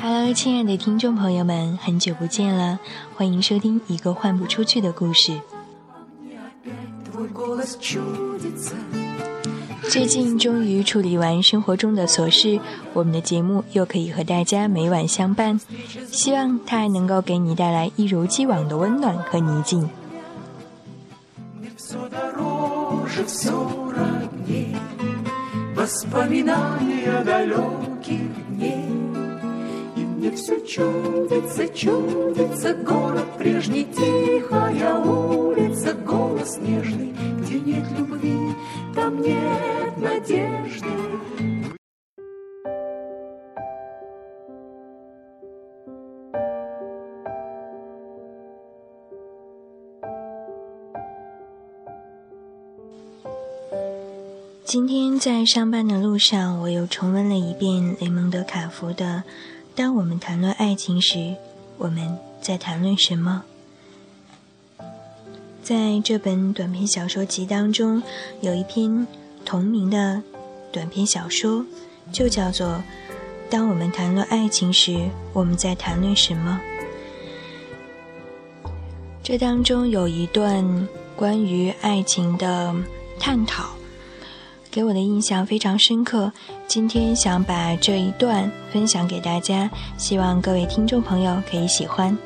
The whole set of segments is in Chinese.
Hello，亲爱的听众朋友们，很久不见了，欢迎收听一个换不出去的故事。最近终于处理完生活中的琐事，我们的节目又可以和大家每晚相伴。希望它还能够给你带来一如既往的温暖和宁静。пишет сорок дней Воспоминания далеких дней. И мне все чудится, чудится Город прежний, тихая улица Голос нежный, где нет любви Там нет надежды. 今天在上班的路上，我又重温了一遍雷蒙德·卡福的《当我们谈论爱情时，我们在谈论什么》。在这本短篇小说集当中，有一篇同名的短篇小说，就叫做《当我们谈论爱情时，我们在谈论什么》。这当中有一段关于爱情的探讨。给我的印象非常深刻，今天想把这一段分享给大家，希望各位听众朋友可以喜欢。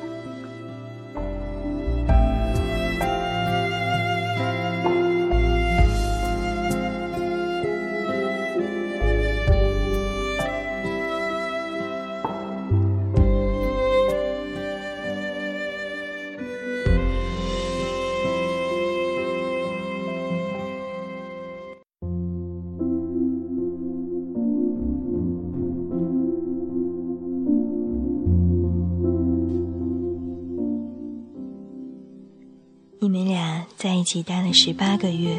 你们俩在一起待了十八个月，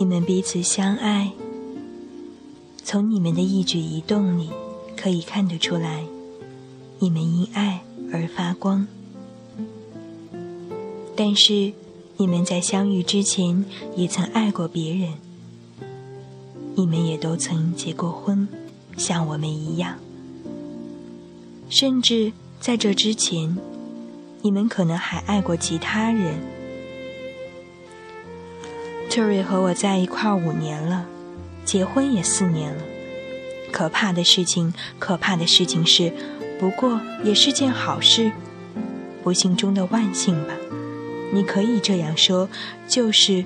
你们彼此相爱，从你们的一举一动里可以看得出来，你们因爱而发光。但是，你们在相遇之前也曾爱过别人，你们也都曾结过婚，像我们一样，甚至在这之前。你们可能还爱过其他人。特瑞和我在一块儿五年了，结婚也四年了。可怕的事情，可怕的事情是，不过也是件好事，不幸中的万幸吧。你可以这样说，就是，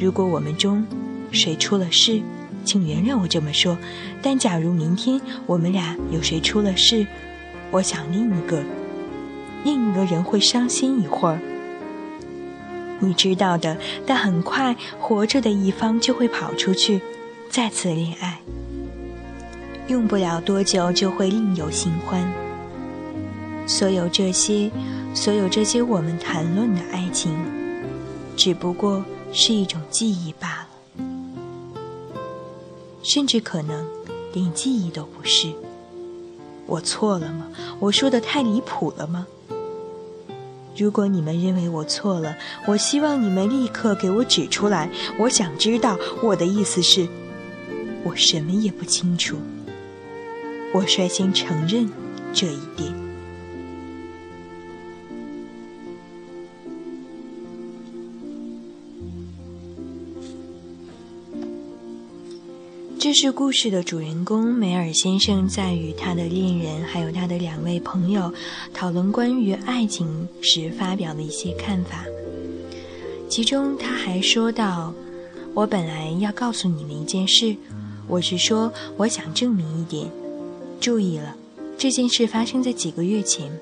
如果我们中谁出了事，请原谅我这么说。但假如明天我们俩有谁出了事，我想另一个。另一个人会伤心一会儿，你知道的。但很快，活着的一方就会跑出去，再次恋爱。用不了多久，就会另有新欢。所有这些，所有这些我们谈论的爱情，只不过是一种记忆罢了，甚至可能连记忆都不是。我错了吗？我说的太离谱了吗？如果你们认为我错了，我希望你们立刻给我指出来。我想知道，我的意思是，我什么也不清楚。我率先承认这一点。这是故事的主人公梅尔先生在与他的恋人还有他的两位朋友讨论关于爱情时发表的一些看法。其中他还说到：“我本来要告诉你们一件事，我是说我想证明一点。注意了，这件事发生在几个月前，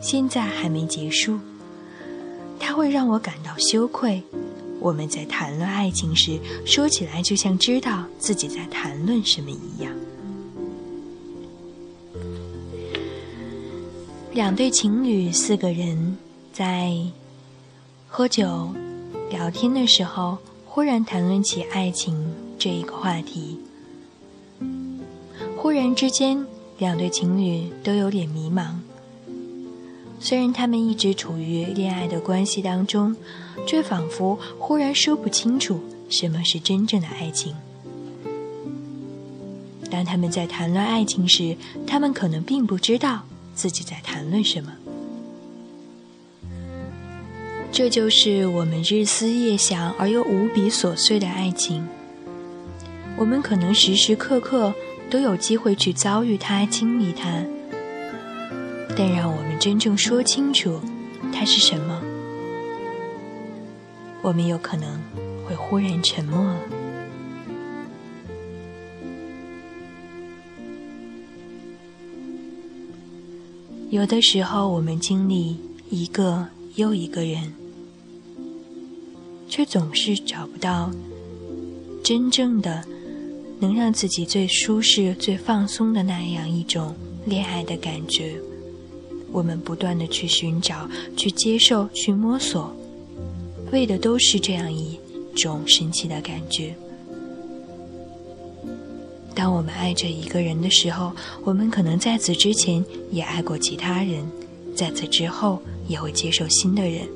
现在还没结束。它会让我感到羞愧。”我们在谈论爱情时，说起来就像知道自己在谈论什么一样。两对情侣，四个人在喝酒、聊天的时候，忽然谈论起爱情这一个话题。忽然之间，两对情侣都有点迷茫。虽然他们一直处于恋爱的关系当中。却仿佛忽然说不清楚什么是真正的爱情。当他们在谈论爱情时，他们可能并不知道自己在谈论什么。这就是我们日思夜想而又无比琐碎的爱情。我们可能时时刻刻都有机会去遭遇它、经历它，但让我们真正说清楚它是什么，我们有可能会忽然沉默。有的时候，我们经历一个又一个人，却总是找不到真正的能让自己最舒适、最放松的那样一种恋爱的感觉。我们不断的去寻找、去接受、去摸索，为的都是这样一种神奇的感觉。当我们爱着一个人的时候，我们可能在此之前也爱过其他人，在此之后也会接受新的人。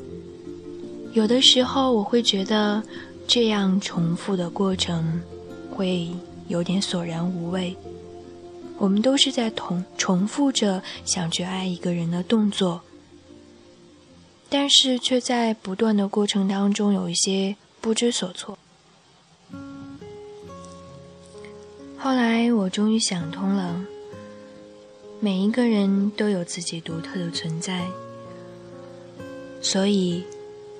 有的时候，我会觉得这样重复的过程会有点索然无味。我们都是在同重复着想去爱一个人的动作，但是却在不断的过程当中有一些不知所措。后来我终于想通了，每一个人都有自己独特的存在，所以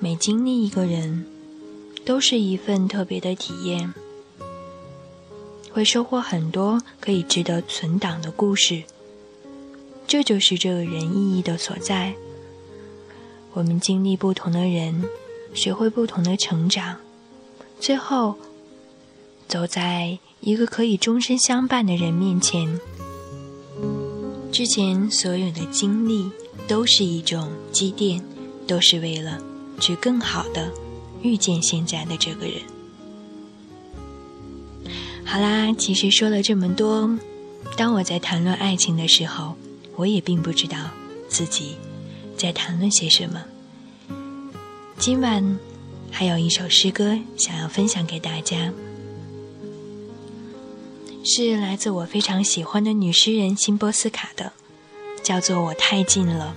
每经历一个人，都是一份特别的体验，会收获很多可以值得存档的故事。这就是这个人意义的所在。我们经历不同的人，学会不同的成长，最后走在。一个可以终身相伴的人面前，之前所有的经历都是一种积淀，都是为了去更好的遇见现在的这个人。好啦，其实说了这么多，当我在谈论爱情的时候，我也并不知道自己在谈论些什么。今晚还有一首诗歌想要分享给大家。是来自我非常喜欢的女诗人辛波斯卡的，叫做《我太近了》。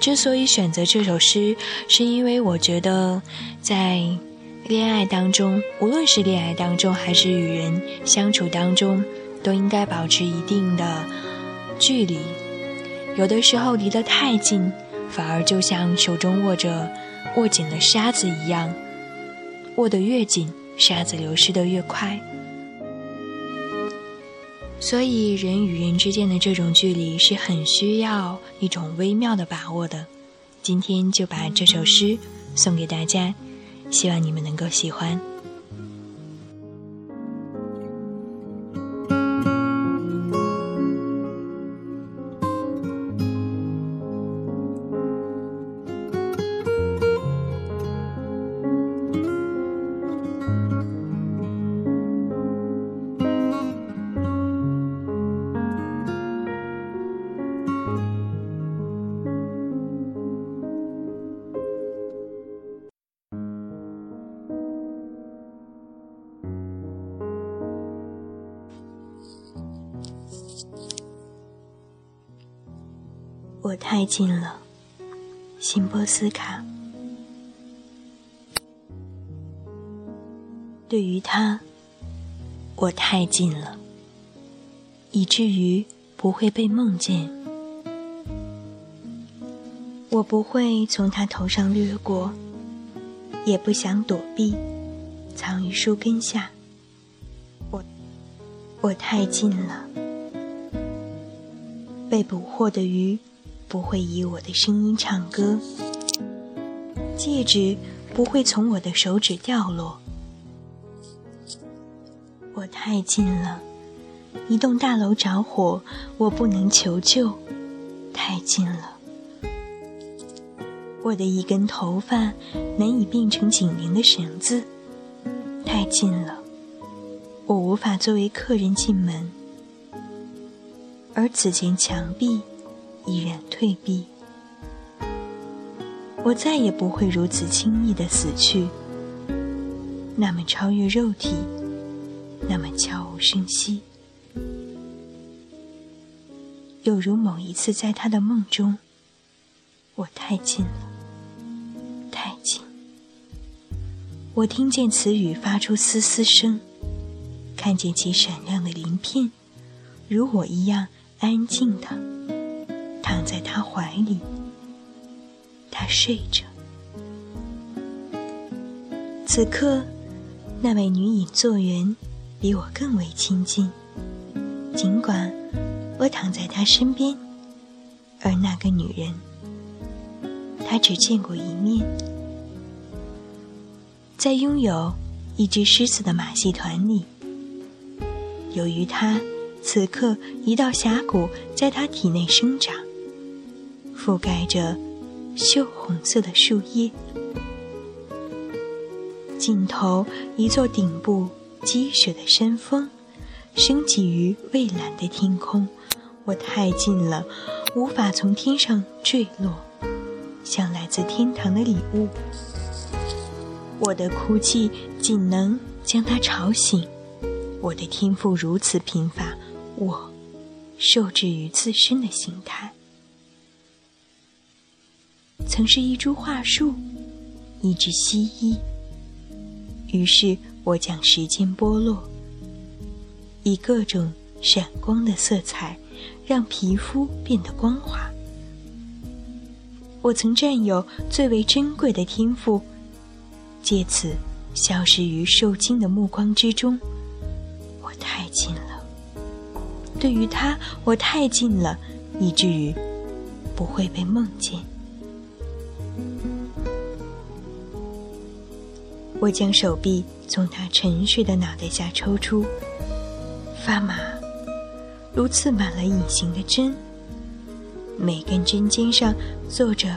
之所以选择这首诗，是因为我觉得在恋爱当中，无论是恋爱当中还是与人相处当中，都应该保持一定的距离。有的时候离得太近，反而就像手中握着握紧了沙子一样，握得越紧，沙子流失得越快。所以，人与人之间的这种距离是很需要一种微妙的把握的。今天就把这首诗送给大家，希望你们能够喜欢。我太近了，辛波斯卡。对于他，我太近了，以至于不会被梦见。我不会从他头上掠过，也不想躲避，藏于树根下。我，我太近了，被捕获的鱼。不会以我的声音唱歌，戒指不会从我的手指掉落。我太近了，一栋大楼着火，我不能求救，太近了。我的一根头发难以变成紧邻的绳子，太近了，我无法作为客人进门，而此前墙壁。依然退避。我再也不会如此轻易的死去，那么超越肉体，那么悄无声息，又如某一次在他的梦中，我太近了，太近，我听见词语发出嘶嘶声，看见其闪亮的鳞片，如我一样安静的躺在他怀里。他睡着。此刻，那位女影座员比我更为亲近，尽管我躺在她身边，而那个女人，她只见过一面。在拥有一只狮子的马戏团里，由于她此刻一道峡谷在她体内生长，覆盖着。锈红色的树叶，尽头一座顶部积雪的山峰，升起于蔚蓝的天空。我太近了，无法从天上坠落，像来自天堂的礼物。我的哭泣仅能将他吵醒。我的天赋如此贫乏，我受制于自身的形态。曾是一株桦树，一只蜥蜴。于是我将时间剥落，以各种闪光的色彩，让皮肤变得光滑。我曾占有最为珍贵的天赋，借此消失于受惊的目光之中。我太近了，对于他，我太近了，以至于不会被梦见。我将手臂从他沉睡的脑袋下抽出，发麻，如刺满了隐形的针。每根针尖上坐着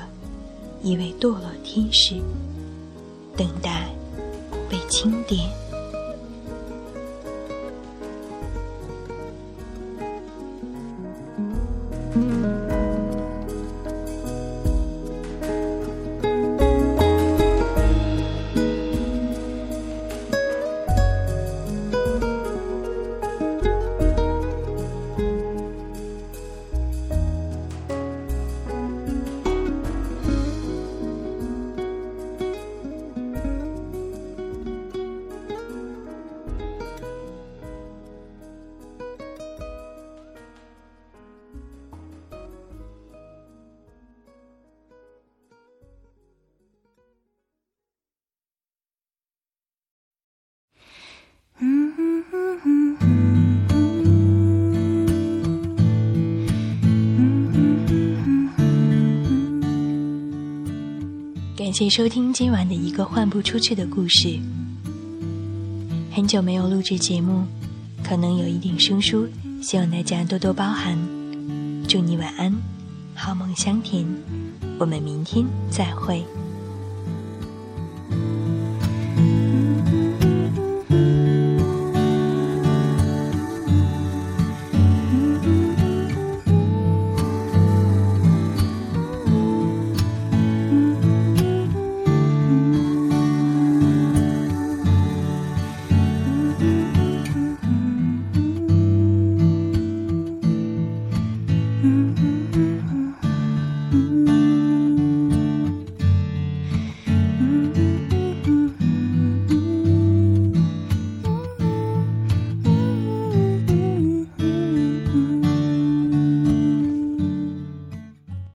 一位堕落天使，等待被清点。请收听今晚的一个换不出去的故事。很久没有录制节目，可能有一点生疏，希望大家多多包涵。祝你晚安，好梦香甜。我们明天再会。